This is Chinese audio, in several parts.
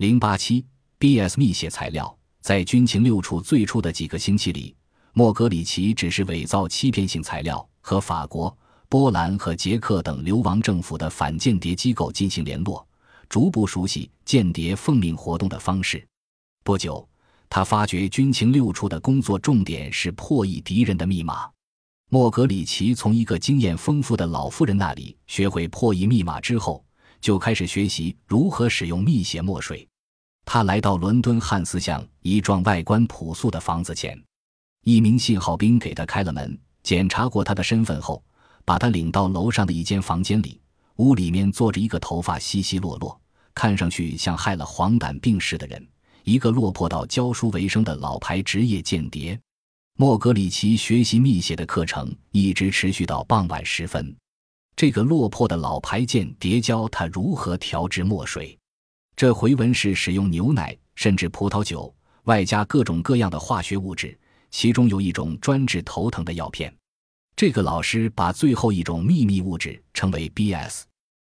零八七 B.S. 密写材料，在军情六处最初的几个星期里，莫格里奇只是伪造欺骗性材料，和法国、波兰和捷克等流亡政府的反间谍机构进行联络，逐步熟悉间谍奉命活动的方式。不久，他发觉军情六处的工作重点是破译敌人的密码。莫格里奇从一个经验丰富的老妇人那里学会破译密码之后，就开始学习如何使用密写墨水。他来到伦敦汉斯巷一幢外观朴素的房子前，一名信号兵给他开了门，检查过他的身份后，把他领到楼上的一间房间里。屋里面坐着一个头发稀稀落落、看上去像害了黄疸病似的人，一个落魄到教书为生的老牌职业间谍。莫格里奇学习密写的课程一直持续到傍晚时分。这个落魄的老牌间谍教他如何调制墨水。这回文是使用牛奶，甚至葡萄酒，外加各种各样的化学物质，其中有一种专治头疼的药片。这个老师把最后一种秘密物质称为 B.S。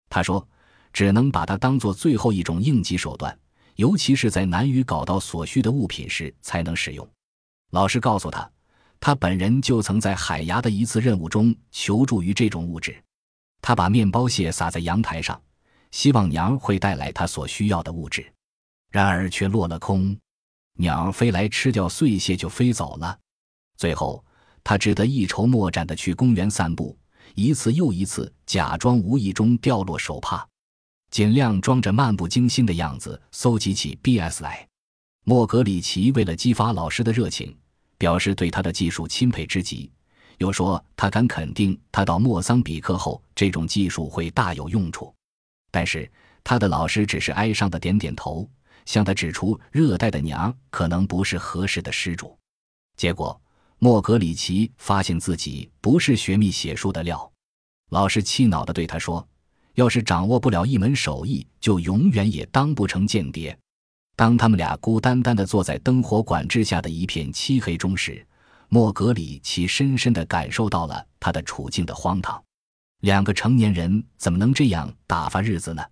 他说，只能把它当做最后一种应急手段，尤其是在难于搞到所需的物品时才能使用。老师告诉他，他本人就曾在海牙的一次任务中求助于这种物质。他把面包屑撒在阳台上。希望鸟会带来他所需要的物质，然而却落了空。鸟飞来吃掉碎屑就飞走了。最后，他只得一筹莫展地去公园散步，一次又一次假装无意中掉落手帕，尽量装着漫不经心的样子搜集起 B.S 来。莫格里奇为了激发老师的热情，表示对他的技术钦佩之极，又说他敢肯定，他到莫桑比克后，这种技术会大有用处。但是他的老师只是哀伤的点点头，向他指出热带的娘可能不是合适的施主。结果莫格里奇发现自己不是学秘写书的料。老师气恼地对他说：“要是掌握不了一门手艺，就永远也当不成间谍。”当他们俩孤单单地坐在灯火管制下的一片漆黑中时，莫格里奇深深地感受到了他的处境的荒唐。两个成年人怎么能这样打发日子呢？